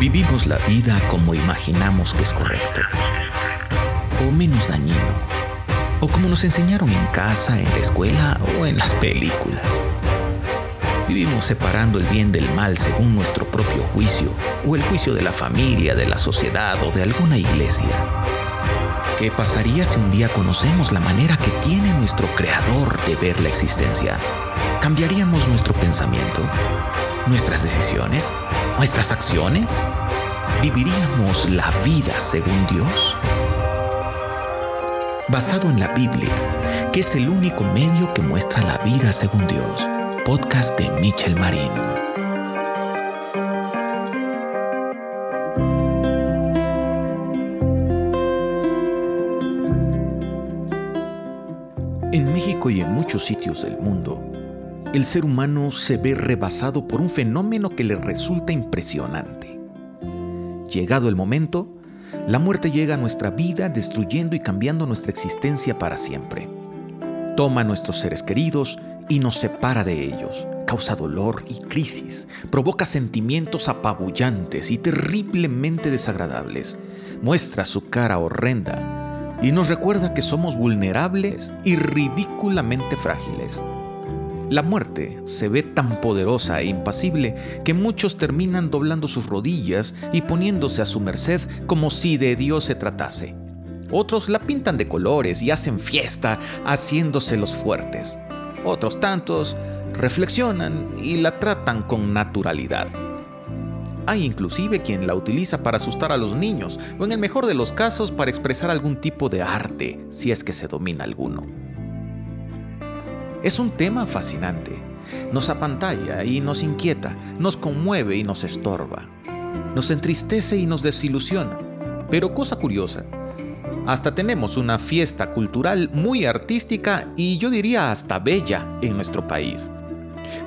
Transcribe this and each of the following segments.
Vivimos la vida como imaginamos que es correcto, o menos dañino, o como nos enseñaron en casa, en la escuela o en las películas. Vivimos separando el bien del mal según nuestro propio juicio, o el juicio de la familia, de la sociedad o de alguna iglesia. ¿Qué pasaría si un día conocemos la manera que tiene nuestro Creador de ver la existencia? ¿Cambiaríamos nuestro pensamiento? ¿Nuestras decisiones? ¿Nuestras acciones? ¿Viviríamos la vida según Dios? Basado en la Biblia, que es el único medio que muestra la vida según Dios. Podcast de Michel Marín. En México y en muchos sitios del mundo, el ser humano se ve rebasado por un fenómeno que le resulta impresionante. Llegado el momento, la muerte llega a nuestra vida destruyendo y cambiando nuestra existencia para siempre. Toma a nuestros seres queridos y nos separa de ellos. Causa dolor y crisis. Provoca sentimientos apabullantes y terriblemente desagradables. Muestra su cara horrenda y nos recuerda que somos vulnerables y ridículamente frágiles. La muerte se ve tan poderosa e impasible que muchos terminan doblando sus rodillas y poniéndose a su merced como si de Dios se tratase. Otros la pintan de colores y hacen fiesta haciéndose los fuertes. Otros tantos reflexionan y la tratan con naturalidad. Hay inclusive quien la utiliza para asustar a los niños o en el mejor de los casos para expresar algún tipo de arte, si es que se domina alguno. Es un tema fascinante. Nos apantalla y nos inquieta, nos conmueve y nos estorba. Nos entristece y nos desilusiona. Pero cosa curiosa, hasta tenemos una fiesta cultural muy artística y yo diría hasta bella en nuestro país.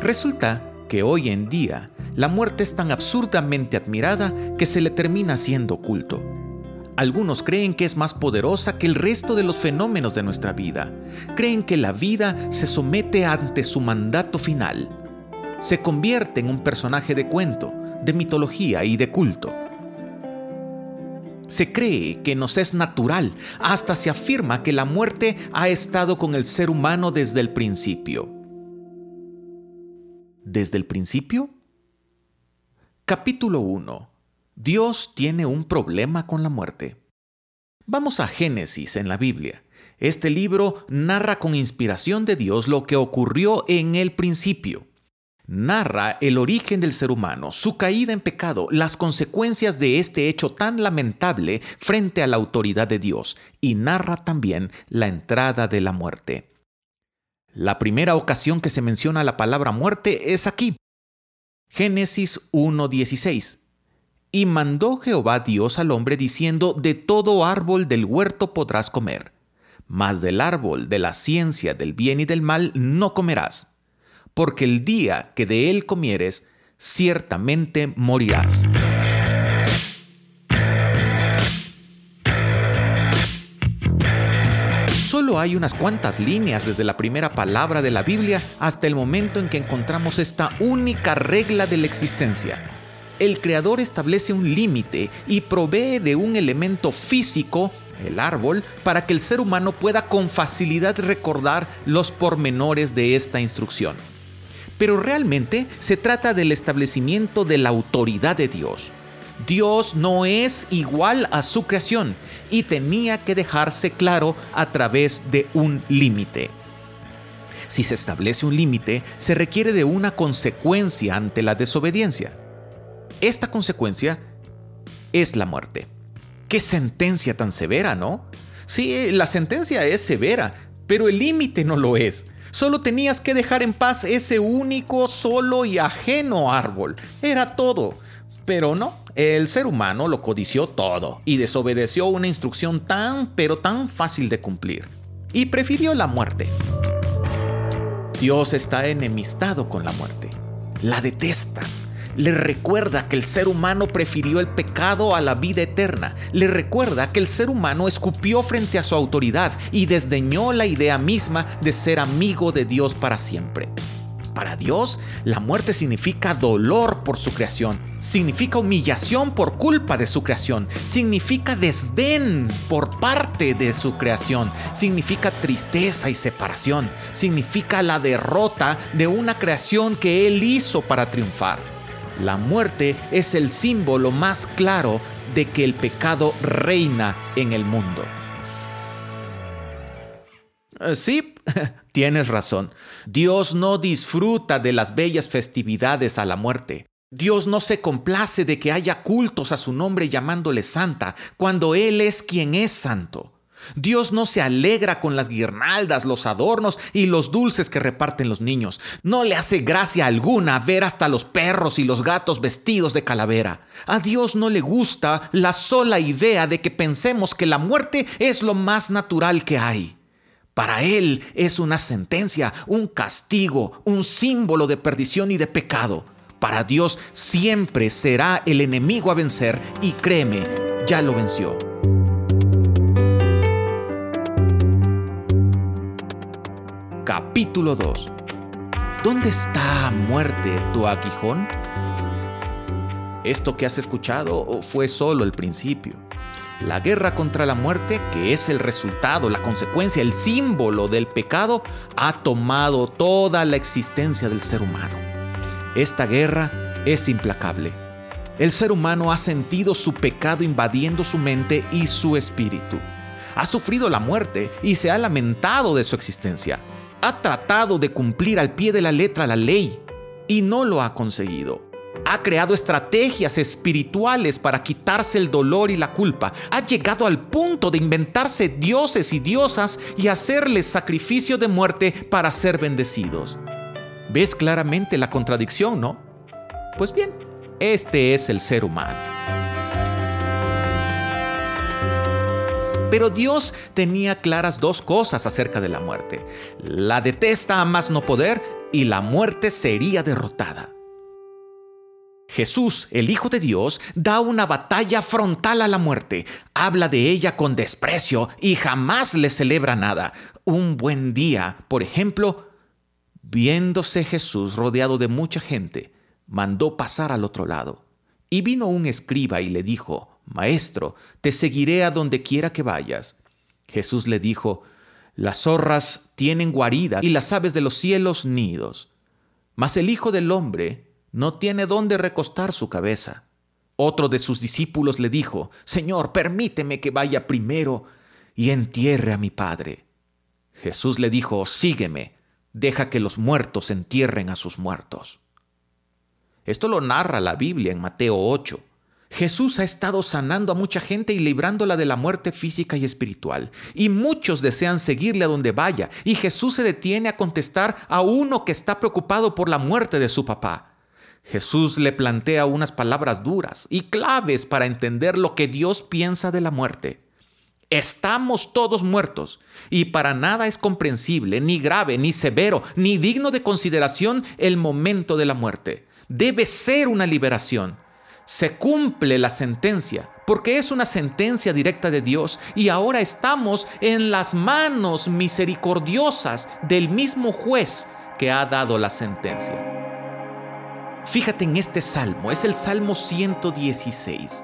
Resulta que hoy en día la muerte es tan absurdamente admirada que se le termina haciendo culto. Algunos creen que es más poderosa que el resto de los fenómenos de nuestra vida. Creen que la vida se somete ante su mandato final. Se convierte en un personaje de cuento, de mitología y de culto. Se cree que nos es natural, hasta se afirma que la muerte ha estado con el ser humano desde el principio. ¿Desde el principio? Capítulo 1. Dios tiene un problema con la muerte. Vamos a Génesis en la Biblia. Este libro narra con inspiración de Dios lo que ocurrió en el principio. Narra el origen del ser humano, su caída en pecado, las consecuencias de este hecho tan lamentable frente a la autoridad de Dios, y narra también la entrada de la muerte. La primera ocasión que se menciona la palabra muerte es aquí, Génesis 1.16. Y mandó Jehová Dios al hombre diciendo, de todo árbol del huerto podrás comer, mas del árbol de la ciencia del bien y del mal no comerás, porque el día que de él comieres, ciertamente morirás. Solo hay unas cuantas líneas desde la primera palabra de la Biblia hasta el momento en que encontramos esta única regla de la existencia. El Creador establece un límite y provee de un elemento físico, el árbol, para que el ser humano pueda con facilidad recordar los pormenores de esta instrucción. Pero realmente se trata del establecimiento de la autoridad de Dios. Dios no es igual a su creación y tenía que dejarse claro a través de un límite. Si se establece un límite, se requiere de una consecuencia ante la desobediencia. Esta consecuencia es la muerte. Qué sentencia tan severa, ¿no? Sí, la sentencia es severa, pero el límite no lo es. Solo tenías que dejar en paz ese único, solo y ajeno árbol. Era todo. Pero no, el ser humano lo codició todo y desobedeció una instrucción tan pero tan fácil de cumplir. Y prefirió la muerte. Dios está enemistado con la muerte. La detesta. Le recuerda que el ser humano prefirió el pecado a la vida eterna. Le recuerda que el ser humano escupió frente a su autoridad y desdeñó la idea misma de ser amigo de Dios para siempre. Para Dios, la muerte significa dolor por su creación significa humillación por culpa de su creación, significa desdén por parte de su creación, significa tristeza y separación, significa la derrota de una creación que Él hizo para triunfar. La muerte es el símbolo más claro de que el pecado reina en el mundo. Eh, sí, tienes razón. Dios no disfruta de las bellas festividades a la muerte. Dios no se complace de que haya cultos a su nombre llamándole santa, cuando Él es quien es santo. Dios no se alegra con las guirnaldas, los adornos y los dulces que reparten los niños. No le hace gracia alguna ver hasta los perros y los gatos vestidos de calavera. A Dios no le gusta la sola idea de que pensemos que la muerte es lo más natural que hay. Para Él es una sentencia, un castigo, un símbolo de perdición y de pecado. Para Dios siempre será el enemigo a vencer y créeme, ya lo venció. Capítulo 2 ¿Dónde está muerte tu aguijón? Esto que has escuchado fue solo el principio. La guerra contra la muerte, que es el resultado, la consecuencia, el símbolo del pecado, ha tomado toda la existencia del ser humano. Esta guerra es implacable. El ser humano ha sentido su pecado invadiendo su mente y su espíritu. Ha sufrido la muerte y se ha lamentado de su existencia. Ha tratado de cumplir al pie de la letra la ley y no lo ha conseguido. Ha creado estrategias espirituales para quitarse el dolor y la culpa. Ha llegado al punto de inventarse dioses y diosas y hacerles sacrificio de muerte para ser bendecidos. ¿Ves claramente la contradicción, no? Pues bien, este es el ser humano. Pero Dios tenía claras dos cosas acerca de la muerte. La detesta a más no poder y la muerte sería derrotada. Jesús, el Hijo de Dios, da una batalla frontal a la muerte, habla de ella con desprecio y jamás le celebra nada. Un buen día, por ejemplo, Viéndose Jesús rodeado de mucha gente, mandó pasar al otro lado. Y vino un escriba y le dijo, Maestro, te seguiré a donde quiera que vayas. Jesús le dijo, Las zorras tienen guarida y las aves de los cielos nidos, mas el Hijo del Hombre no tiene dónde recostar su cabeza. Otro de sus discípulos le dijo, Señor, permíteme que vaya primero y entierre a mi Padre. Jesús le dijo, Sígueme deja que los muertos entierren a sus muertos. Esto lo narra la Biblia en Mateo 8. Jesús ha estado sanando a mucha gente y librándola de la muerte física y espiritual. Y muchos desean seguirle a donde vaya. Y Jesús se detiene a contestar a uno que está preocupado por la muerte de su papá. Jesús le plantea unas palabras duras y claves para entender lo que Dios piensa de la muerte. Estamos todos muertos y para nada es comprensible, ni grave, ni severo, ni digno de consideración el momento de la muerte. Debe ser una liberación. Se cumple la sentencia, porque es una sentencia directa de Dios y ahora estamos en las manos misericordiosas del mismo juez que ha dado la sentencia. Fíjate en este salmo, es el Salmo 116.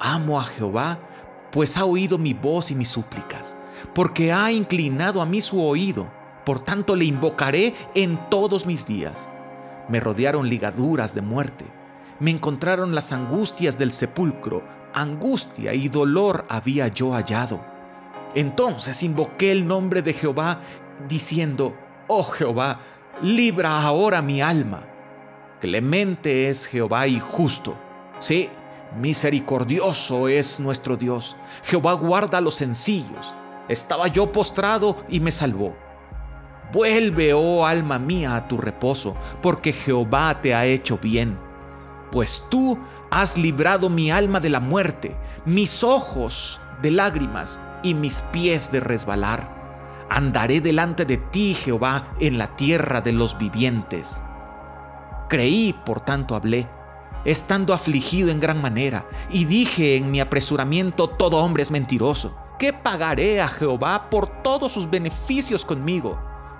Amo a Jehová pues ha oído mi voz y mis súplicas, porque ha inclinado a mí su oído, por tanto le invocaré en todos mis días. Me rodearon ligaduras de muerte, me encontraron las angustias del sepulcro, angustia y dolor había yo hallado. Entonces invoqué el nombre de Jehová, diciendo, Oh Jehová, libra ahora mi alma. Clemente es Jehová y justo. Sí, Misericordioso es nuestro Dios. Jehová guarda los sencillos. Estaba yo postrado y me salvó. Vuelve, oh alma mía, a tu reposo, porque Jehová te ha hecho bien. Pues tú has librado mi alma de la muerte, mis ojos de lágrimas y mis pies de resbalar. Andaré delante de ti, Jehová, en la tierra de los vivientes. Creí, por tanto hablé estando afligido en gran manera, y dije en mi apresuramiento, todo hombre es mentiroso. ¿Qué pagaré a Jehová por todos sus beneficios conmigo?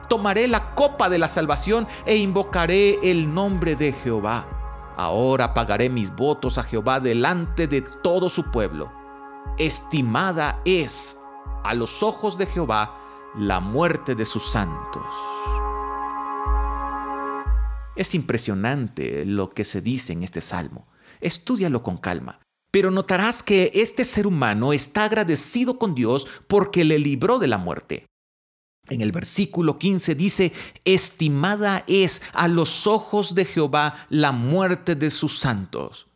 Tomaré la copa de la salvación e invocaré el nombre de Jehová. Ahora pagaré mis votos a Jehová delante de todo su pueblo. Estimada es a los ojos de Jehová la muerte de sus santos. Es impresionante lo que se dice en este salmo. Estúdialo con calma. Pero notarás que este ser humano está agradecido con Dios porque le libró de la muerte. En el versículo 15 dice, estimada es a los ojos de Jehová la muerte de sus santos.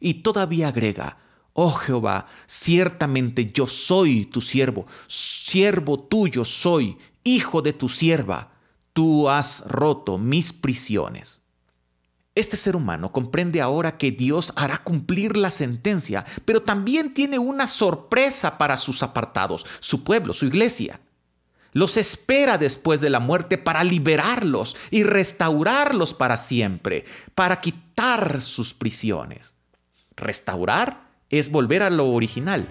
Y todavía agrega, oh Jehová, ciertamente yo soy tu siervo, siervo tuyo soy, hijo de tu sierva, tú has roto mis prisiones. Este ser humano comprende ahora que Dios hará cumplir la sentencia, pero también tiene una sorpresa para sus apartados, su pueblo, su iglesia los espera después de la muerte para liberarlos y restaurarlos para siempre, para quitar sus prisiones. Restaurar es volver a lo original.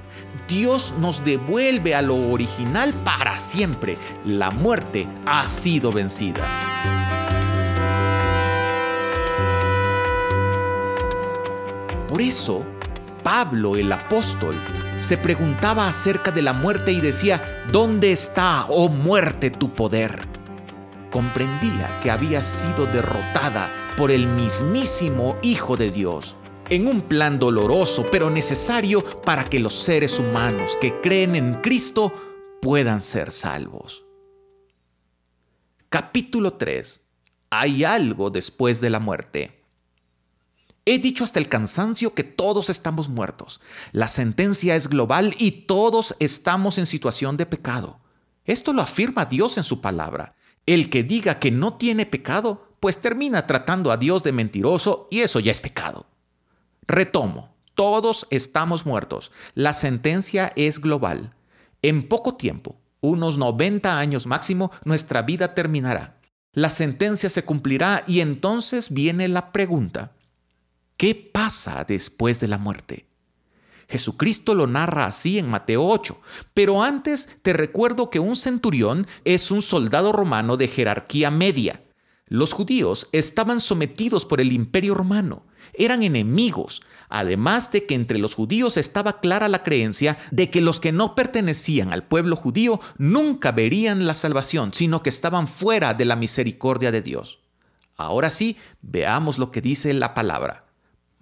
Dios nos devuelve a lo original para siempre. La muerte ha sido vencida. Por eso, Pablo el apóstol se preguntaba acerca de la muerte y decía, ¿dónde está, oh muerte, tu poder? Comprendía que había sido derrotada por el mismísimo Hijo de Dios, en un plan doloroso pero necesario para que los seres humanos que creen en Cristo puedan ser salvos. Capítulo 3. Hay algo después de la muerte. He dicho hasta el cansancio que todos estamos muertos. La sentencia es global y todos estamos en situación de pecado. Esto lo afirma Dios en su palabra. El que diga que no tiene pecado, pues termina tratando a Dios de mentiroso y eso ya es pecado. Retomo, todos estamos muertos. La sentencia es global. En poco tiempo, unos 90 años máximo, nuestra vida terminará. La sentencia se cumplirá y entonces viene la pregunta. ¿Qué pasa después de la muerte? Jesucristo lo narra así en Mateo 8, pero antes te recuerdo que un centurión es un soldado romano de jerarquía media. Los judíos estaban sometidos por el imperio romano, eran enemigos, además de que entre los judíos estaba clara la creencia de que los que no pertenecían al pueblo judío nunca verían la salvación, sino que estaban fuera de la misericordia de Dios. Ahora sí, veamos lo que dice la palabra.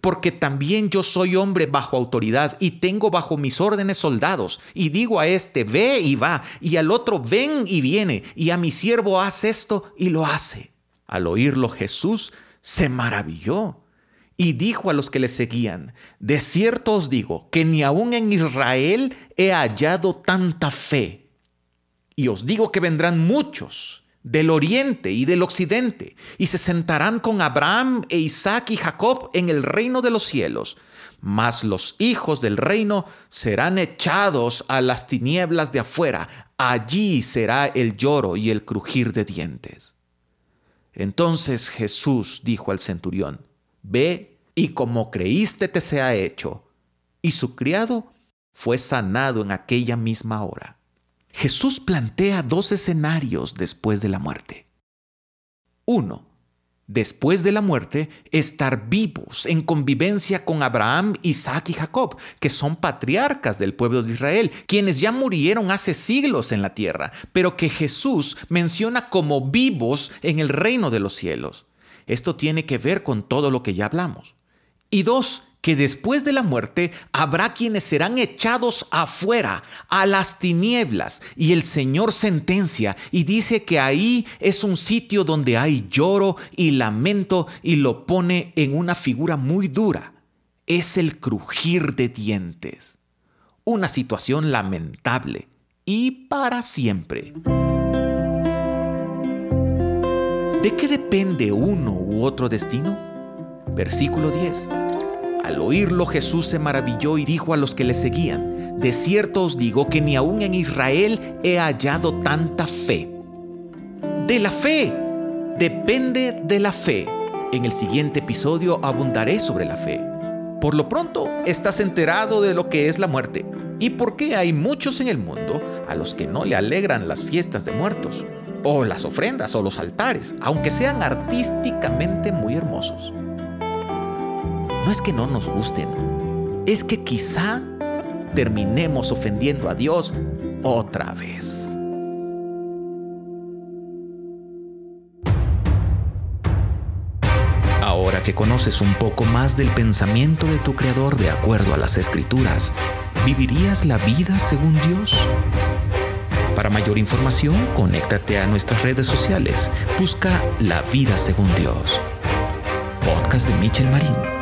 porque también yo soy hombre bajo autoridad y tengo bajo mis órdenes soldados, y digo a este, ve y va, y al otro, ven y viene, y a mi siervo, haz esto y lo hace. Al oírlo Jesús se maravilló y dijo a los que le seguían, de cierto os digo que ni aun en Israel he hallado tanta fe. Y os digo que vendrán muchos del oriente y del occidente, y se sentarán con Abraham e Isaac y Jacob en el reino de los cielos. Mas los hijos del reino serán echados a las tinieblas de afuera. Allí será el lloro y el crujir de dientes. Entonces Jesús dijo al centurión, Ve y como creíste te sea hecho. Y su criado fue sanado en aquella misma hora. Jesús plantea dos escenarios después de la muerte. Uno, después de la muerte, estar vivos en convivencia con Abraham, Isaac y Jacob, que son patriarcas del pueblo de Israel, quienes ya murieron hace siglos en la tierra, pero que Jesús menciona como vivos en el reino de los cielos. Esto tiene que ver con todo lo que ya hablamos. Y dos, que después de la muerte habrá quienes serán echados afuera, a las tinieblas, y el Señor sentencia y dice que ahí es un sitio donde hay lloro y lamento y lo pone en una figura muy dura. Es el crujir de dientes. Una situación lamentable y para siempre. ¿De qué depende uno u otro destino? Versículo 10 Al oírlo Jesús se maravilló y dijo a los que le seguían, De cierto os digo que ni aún en Israel he hallado tanta fe. De la fe. Depende de la fe. En el siguiente episodio abundaré sobre la fe. Por lo pronto, estás enterado de lo que es la muerte y por qué hay muchos en el mundo a los que no le alegran las fiestas de muertos, o las ofrendas o los altares, aunque sean artísticamente muy hermosos. No es que no nos gusten, es que quizá terminemos ofendiendo a Dios otra vez. Ahora que conoces un poco más del pensamiento de tu Creador de acuerdo a las Escrituras, ¿vivirías la vida según Dios? Para mayor información, conéctate a nuestras redes sociales. Busca La Vida Según Dios. Podcast de Michel Marín.